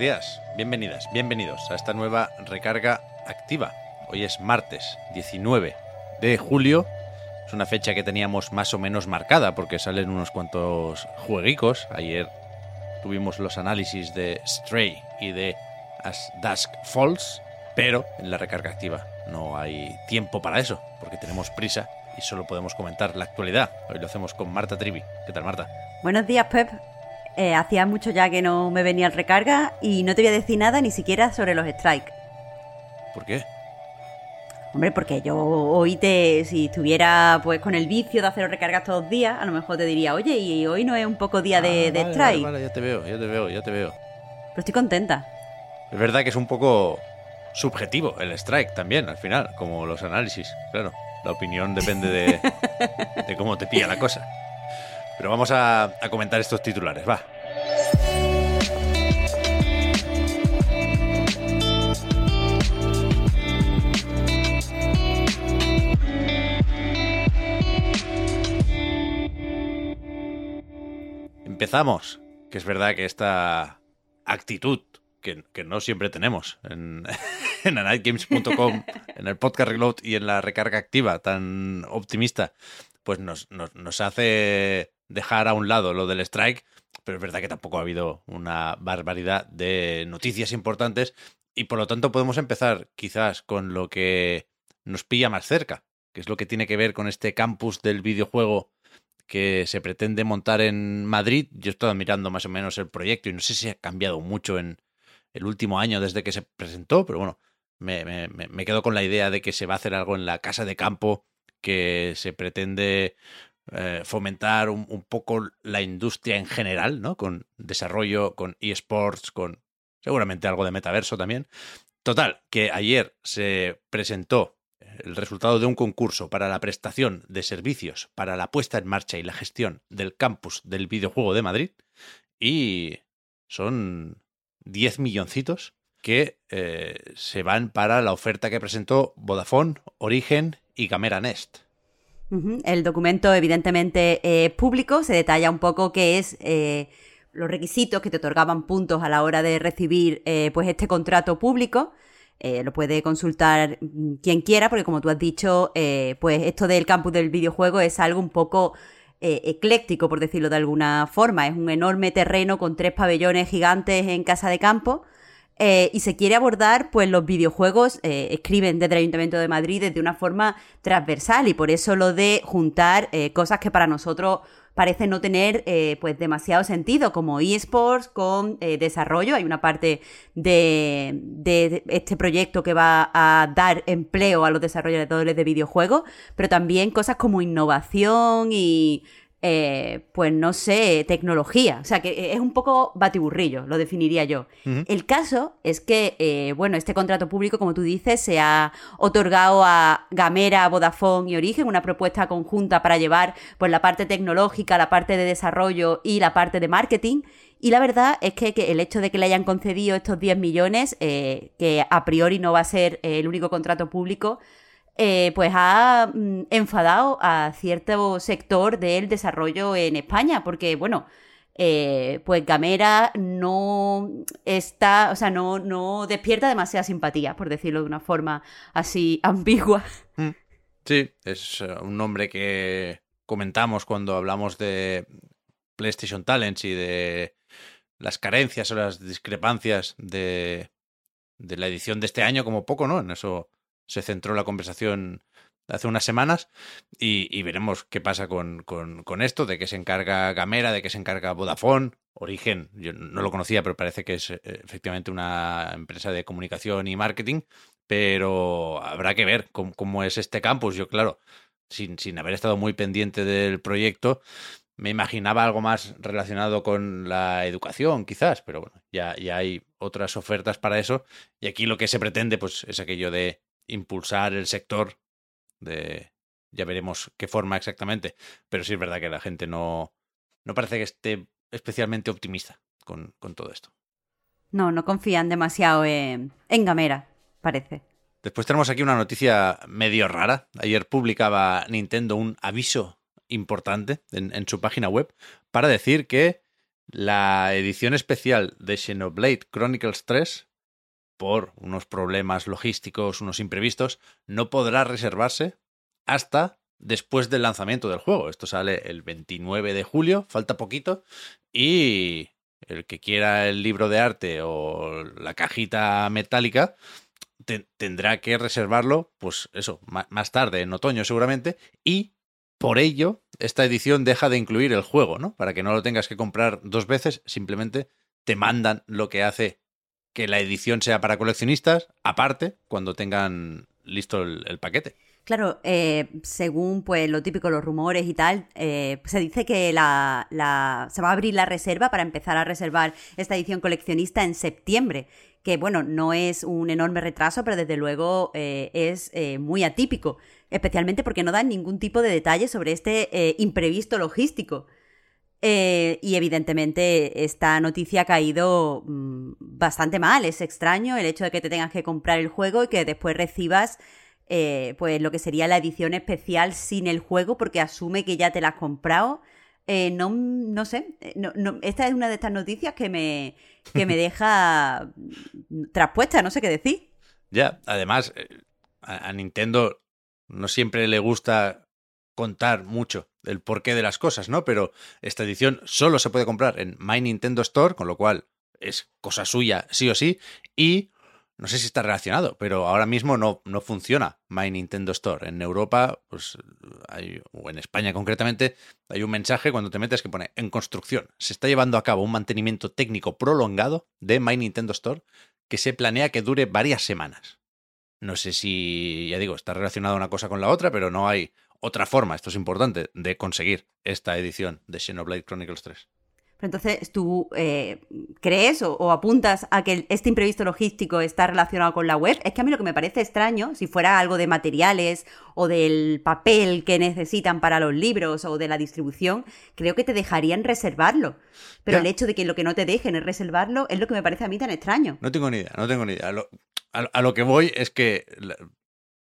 Días, bienvenidas, bienvenidos a esta nueva recarga activa. Hoy es martes 19 de julio. Es una fecha que teníamos más o menos marcada porque salen unos cuantos jueguicos. Ayer tuvimos los análisis de Stray y de As Dusk Falls, pero en la recarga activa no hay tiempo para eso porque tenemos prisa y solo podemos comentar la actualidad. Hoy lo hacemos con Marta Trivi. ¿Qué tal, Marta? Buenos días, Pep. Eh, hacía mucho ya que no me venía el recarga y no te voy a decir nada ni siquiera sobre los strikes. ¿Por qué? Hombre, porque yo hoy te, si estuviera pues con el vicio de hacer recargas todos los días, a lo mejor te diría, oye, y hoy no es un poco día de, Ah, de vale, strike. Vale, vale, ya te veo, ya te veo, ya te veo. Pero estoy contenta. Es verdad que es un poco subjetivo el strike también, al final, como los análisis. Claro, la opinión depende de, de cómo te pilla la cosa. Pero vamos a, comentar estos titulares, va. Empezamos, que es verdad que esta actitud que, no siempre tenemos en, en anightgames.com, en el podcast reload y en la recarga activa tan optimista, pues nos hace dejar a un lado lo del strike, pero es verdad que tampoco ha habido una barbaridad de noticias importantes y por lo tanto podemos empezar quizás con lo que nos pilla más cerca, que es lo que tiene que ver con este campus del videojuego que se pretende montar en Madrid. Yo he estado mirando más o menos el proyecto y no sé si ha cambiado mucho en el último año desde que se presentó, pero bueno, me, me, quedo con la idea de que se va a hacer algo en la casa de campo, que se pretende eh, fomentar un, un, poco la industria en general, ¿no? Con desarrollo, con eSports, con seguramente algo de metaverso también. Total, que ayer se presentó el resultado de un concurso para la prestación de servicios para la puesta en marcha y la gestión del campus del videojuego de Madrid y son 10 milloncitos que eh, se van para la oferta que presentó Vodafone, Origen y Camera Nest. El documento evidentemente eh, público, se detalla un poco qué es eh, los requisitos que te otorgaban puntos a la hora de recibir eh, pues este contrato público. Eh, lo puede consultar mm, quien quiera, porque como tú has dicho, eh, pues esto del campus del videojuego es algo un poco eh, ecléctico, por decirlo de alguna forma. Es un enorme terreno con tres pabellones gigantes en casa de campo. Eh, y se quiere abordar, pues los videojuegos, eh, escriben desde el Ayuntamiento de Madrid desde una forma transversal y por eso lo de juntar eh, cosas que para nosotros parece no tener pues demasiado sentido, como eSports con desarrollo. Hay una parte de, de, este proyecto que va a dar empleo a los desarrolladores de videojuegos, pero también cosas como innovación y eh, pues no sé, tecnología. O sea, que es un poco batiburrillo, lo definiría yo. Uh -huh. El caso es que, eh, bueno, este contrato público, como tú dices, se ha otorgado a Gamera, Vodafone y Origen una propuesta conjunta para llevar pues, la parte tecnológica, la parte de desarrollo y la parte de marketing. Y la verdad es que, que el hecho de que le hayan concedido estos 10 millones, eh, que a priori no va a ser el único contrato público, eh, pues ha mm, enfadado a cierto sector del desarrollo en España, porque, bueno, eh, pues Gamera no está, o sea, no, no despierta demasiada simpatía, por decirlo de una forma así ambigua. Sí, es uh, un nombre que comentamos cuando hablamos de PlayStation Talents y de las carencias o las discrepancias de, de la edición de este año, como poco, ¿no? En eso se centró la conversación hace unas semanas y, veremos qué pasa con, esto, de qué se encarga Gamera, de qué se encarga Vodafone, Origen, yo no lo conocía, pero parece que es eh, efectivamente una empresa de comunicación y marketing, pero habrá que ver cómo, cómo es este campus. Yo, claro, sin, sin haber estado muy pendiente del proyecto, me imaginaba algo más relacionado con la educación, quizás, pero bueno, ya, ya hay otras ofertas para eso. Y aquí lo que se pretende, pues, es aquello de impulsar el sector de ya veremos qué forma exactamente, pero sí es verdad que la gente no, no parece que esté especialmente optimista con, con todo esto. No, no confían demasiado en, en Gamera, parece. Después tenemos aquí una noticia medio rara. Ayer publicaba Nintendo un aviso importante en, en, su página web para decir que la edición especial de Xenoblade Chronicles 3, por unos problemas logísticos, unos imprevistos, no podrá reservarse hasta después del lanzamiento del juego. Esto sale el 29 de julio, falta poquito, y el que quiera el libro de arte o la cajita metálica tendrá que reservarlo, pues eso, más tarde, en otoño seguramente, y por ello esta edición deja de incluir el juego, ¿no? Para que no lo tengas que comprar dos veces, simplemente te mandan lo que hace que la edición sea para coleccionistas, aparte, cuando tengan listo el paquete. Claro, eh, según pues lo típico, los rumores y tal, eh, se dice que la, se va a abrir la reserva para empezar a reservar esta edición coleccionista en septiembre, que bueno, no es un enorme retraso, pero desde luego eh, es eh, muy atípico, especialmente porque no dan ningún tipo de detalle sobre este eh, imprevisto logístico. Eh, y evidentemente esta noticia ha caído mmm, bastante mal. Es extraño el hecho de que te tengas que comprar el juego y que después recibas eh, pues lo que sería la edición especial sin el juego porque asume que ya te la has comprado. Eh, no, no sé, no, no, esta es una de estas noticias que me, que me deja traspuesta, no sé qué decir. Ya, además, a, a Nintendo no siempre le gusta contar mucho el porqué de las cosas, ¿no? Pero esta edición solo se puede comprar en My Nintendo Store, con lo cual es cosa suya sí o sí, y no sé si está relacionado, pero ahora mismo no, no funciona My Nintendo Store. En Europa, pues o en España concretamente, hay un mensaje cuando te metes que pone en construcción. Se está llevando a cabo un mantenimiento técnico prolongado de My Nintendo Store que se planea que dure varias semanas. No sé si, ya digo, está relacionada una cosa con la otra, pero no hay otra forma, esto es importante, de conseguir esta edición de Xenoblade Chronicles 3. Pero entonces, ¿tú eh, crees o, o, apuntas a que este imprevisto logístico está relacionado con la web? Es que a mí lo que me parece extraño, si fuera algo de materiales o del papel que necesitan para los libros o de la distribución, creo que te dejarían reservarlo. Pero ya. el hecho de que lo que no te dejen es reservarlo es lo que me parece a mí tan extraño. No tengo ni idea, no tengo ni idea. A lo, a, a lo que voy es que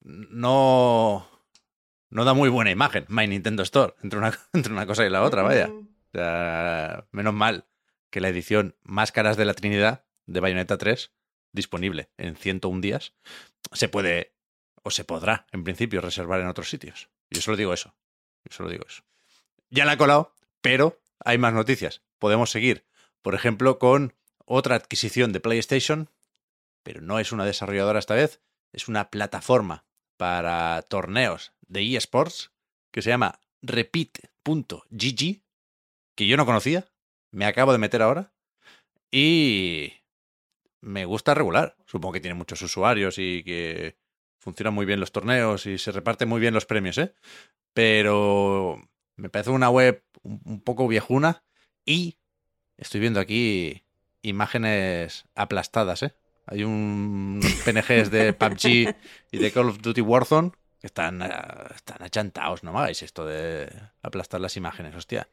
no, no da muy buena imagen My Nintendo Store entre una, entre una cosa y la otra, vaya. O sea, menos mal que la edición Máscaras de la Trinidad de Bayonetta 3, disponible en 101 días, se puede o se podrá, en principio, reservar en otros sitios. Yo solo digo eso. Yo solo digo eso. Ya la he colado, pero hay más noticias. Podemos seguir, por ejemplo, con otra adquisición de PlayStation, pero no es una desarrolladora esta vez, es una plataforma para torneos de eSports que se llama repeat.gg que yo no conocía, me acabo de meter ahora y me gusta regular. Supongo que tiene muchos usuarios y que funcionan muy bien los torneos y se reparten muy bien los premios, ¿eh? Pero me parece una web un poco viejuna y estoy viendo aquí imágenes aplastadas, ¿eh? Hay un, PNGs de PUBG y de Call of Duty Warzone están, están achantados, no me hagáis esto de aplastar las imágenes, hostia.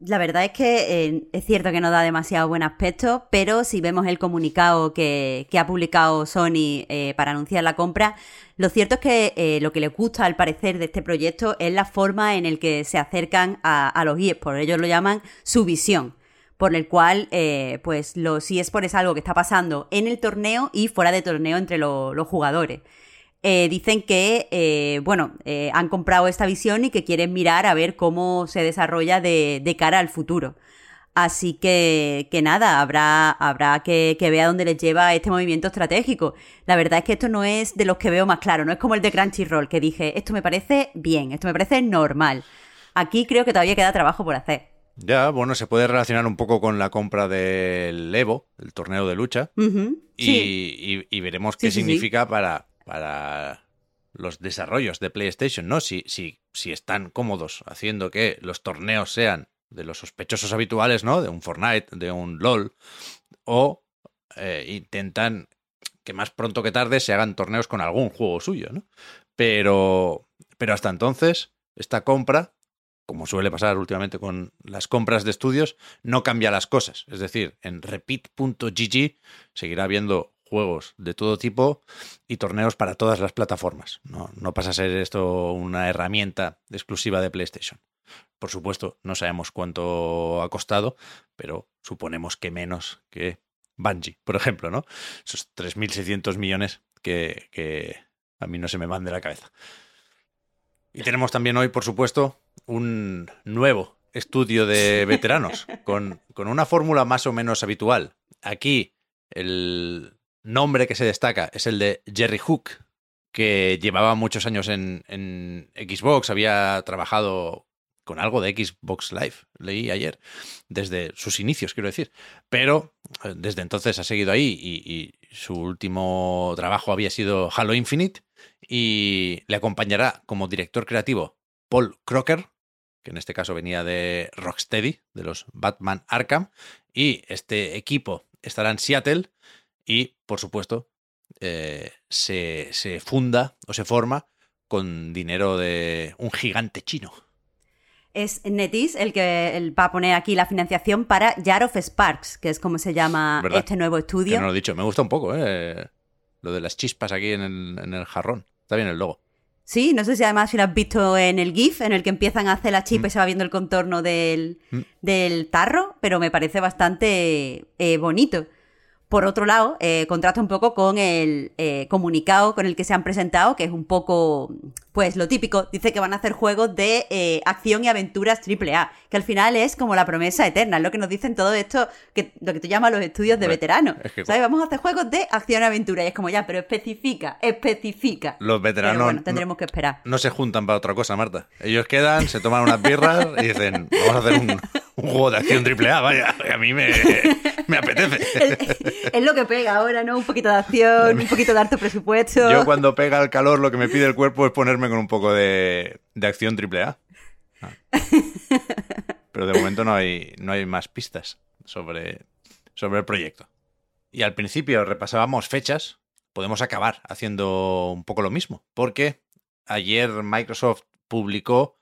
La verdad es que eh, es cierto que no da demasiado buen aspecto, pero si vemos el comunicado que, que ha publicado Sony eh, para anunciar la compra, lo cierto es que eh, lo que les gusta al parecer de este proyecto es la forma en el que se acercan a, a los eSports. Ellos lo llaman su visión, por el cual eh, pues los eSports es algo que está pasando en el torneo y fuera de torneo entre lo, los jugadores. Eh, dicen que, eh, bueno, eh, han comprado esta visión y que quieren mirar a ver cómo se desarrolla de, de cara al futuro. Así que, que nada, habrá, habrá que, que vea dónde les lleva este movimiento estratégico. La verdad es que esto no es de los que veo más claro, no es como el de Crunchyroll, que dije, esto me parece bien, esto me parece normal. Aquí creo que todavía queda trabajo por hacer. Ya, bueno, se puede relacionar un poco con la compra del Evo, el torneo de lucha, uh -huh, y, sí. y, y, veremos qué sí, significa sí, para para los desarrollos de PlayStation, ¿no? Si, si, si están cómodos haciendo que los torneos sean de los sospechosos habituales, ¿no? De un Fortnite, de un LOL, o eh, intentan que más pronto que tarde se hagan torneos con algún juego suyo, ¿no? Pero, pero hasta entonces, esta compra, como suele pasar últimamente con las compras de estudios, no cambia las cosas. Es decir, en repeat.gg seguirá habiendo juegos de todo tipo y torneos para todas las plataformas. No, no pasa a ser esto una herramienta exclusiva de PlayStation. Por supuesto, no sabemos cuánto ha costado, pero suponemos que menos que Bungie, por ejemplo, ¿no? Esos 3.600 millones que, que a mí no se me van de la cabeza. Y tenemos también hoy, por supuesto, un nuevo estudio de veteranos, con, con una fórmula más o menos habitual. Aquí el nombre que se destaca es el de Jerry Hook, que llevaba muchos años en, Xbox, había trabajado con algo de Xbox Live, leí ayer, desde sus inicios, quiero decir. Pero eh, desde entonces ha seguido ahí y, su último trabajo había sido Halo Infinite y le acompañará como director creativo Paul Crocker, que en este caso venía de Rocksteady, de los Batman Arkham, y este equipo estará en Seattle y, por supuesto, eh, se, se funda o se forma con dinero de un gigante chino es Netis el que va a poner aquí la financiación para Jar of Sparks, que es como se llama ¿Verdad? este nuevo estudio. Que no lo he dicho, me gusta un poco, ¿eh? Lo de las chispas aquí en el, en el jarrón. Está bien el logo. Sí, no sé si además si lo has visto en el GIF, en el que empiezan a hacer la chispa Mm. y se va viendo el contorno del, Mm. del tarro, pero me parece bastante eh, bonito. Por otro lado, eh, contrasta un poco con el eh, comunicado con el que se han presentado, que es un poco, pues lo típico. Dice que van a hacer juegos de eh, acción y aventuras AAA, que al final es como la promesa eterna, es lo que nos dicen todo esto, que lo que tú llamas los estudios de veteranos. es que- ¿Sabes? Vamos a hacer juegos de acción y aventura, y es como ya, pero especifica, especifica. Los veteranos Pero bueno, no- tendremos que esperar. No se juntan para otra cosa, Marta. Ellos quedan, se toman unas birras y dicen, vamos a hacer un, un juego de acción triple A, vaya, a mí me, me apetece. es lo que pega ahora, ¿no? Un poquito de acción, un poquito de alto presupuesto. Yo cuando pega el calor lo que me pide el cuerpo es ponerme con un poco de, de acción triple A. Ah. Pero de momento no hay, no hay más pistas sobre, sobre el proyecto. Y al principio repasábamos fechas, podemos acabar haciendo un poco lo mismo, porque ayer Microsoft publicó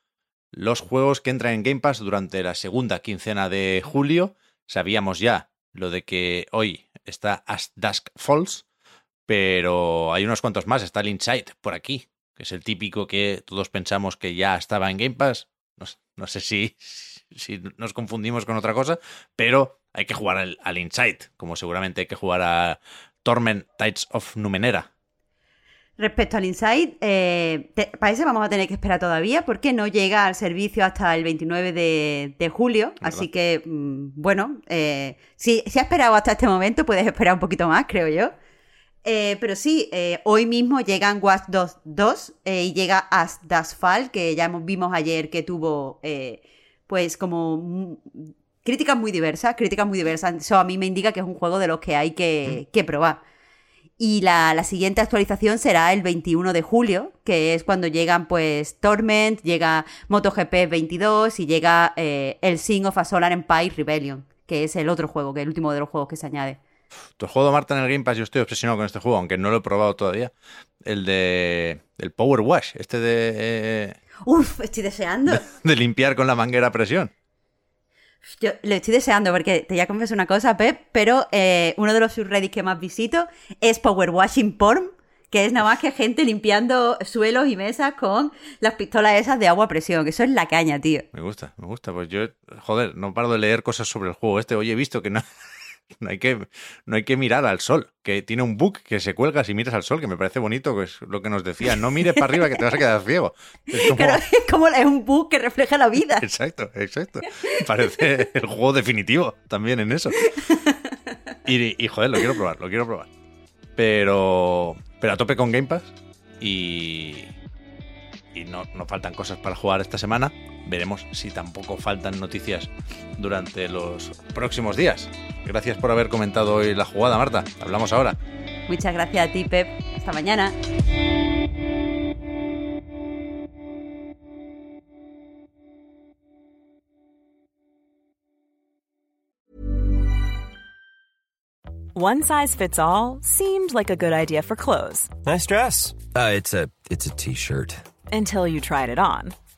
los juegos que entran en Game Pass durante la segunda quincena de julio. Sabíamos ya lo de que hoy está As Dusk Falls, pero hay unos cuantos más. Está el Inside por aquí, que es el típico que todos pensamos que ya estaba en Game Pass. No, sé- si, si nos confundimos con otra cosa, pero hay que jugar al, al Inside, como seguramente hay que jugar a Torment Tides of Numenera. Respecto al Inside, eh, te- para ese vamos a tener que esperar todavía porque no llega al servicio hasta el 29 de, de julio. ¿Verdad? Así que, mm, bueno, eh, si, si has esperado hasta este momento, puedes esperar un poquito más, creo yo. Eh, pero sí, eh, hoy mismo llegan Watch Dogs 2 eh, y llega As Das Fall, que ya vimos ayer que tuvo, eh, pues, como mm, críticas muy diversas, críticas muy diversas. Eso a mí me indica que es un juego de los que hay que, que probar. Y la, la siguiente actualización será el 21 de julio, que es cuando llegan pues Torment, llega MotoGP 22 y llega eh, el Sing of a Solar Empire Rebellion, que es el otro juego, que es el último de los juegos que se añade. Tu juego, Marta, en el Game Pass, yo estoy obsesionado con este juego, aunque no lo he probado todavía. El de. El Power Wash, este de. eh, Uf, estoy deseando. de limpiar con la manguera a presión. Yo lo estoy deseando porque te voy a confesar una cosa, Pep, pero eh, uno de los subreddits que más visito es Power Washing Porn, que es nada más que gente limpiando suelos y mesas con las pistolas esas de agua a presión. Eso es la caña, tío. Me gusta, me gusta. Pues yo, joder, no paro de leer cosas sobre el juego este. Oye, he visto que no, no, hay, que, no hay que mirar al sol, que tiene un bug que se cuelga si miras al sol, que me parece bonito, que es lo que nos decía. No mires para arriba que te vas a quedar ciego. Es como- es como es un bug que refleja la vida. Exacto, exacto. Parece el juego definitivo también en eso. Y, y, joder, lo quiero probar, lo quiero probar. Pero, pero a tope con Game Pass y, y no, no faltan cosas para jugar esta semana veremos si tampoco faltan noticias durante los próximos días. Gracias por haber comentado hoy la jugada, Marta. Hablamos ahora. Muchas gracias a ti, Pep. Hasta mañana. One size fits all seemed like a good idea for clothes. Nice dress. Uh, it's a it's a t-shirt. Until you tried it on.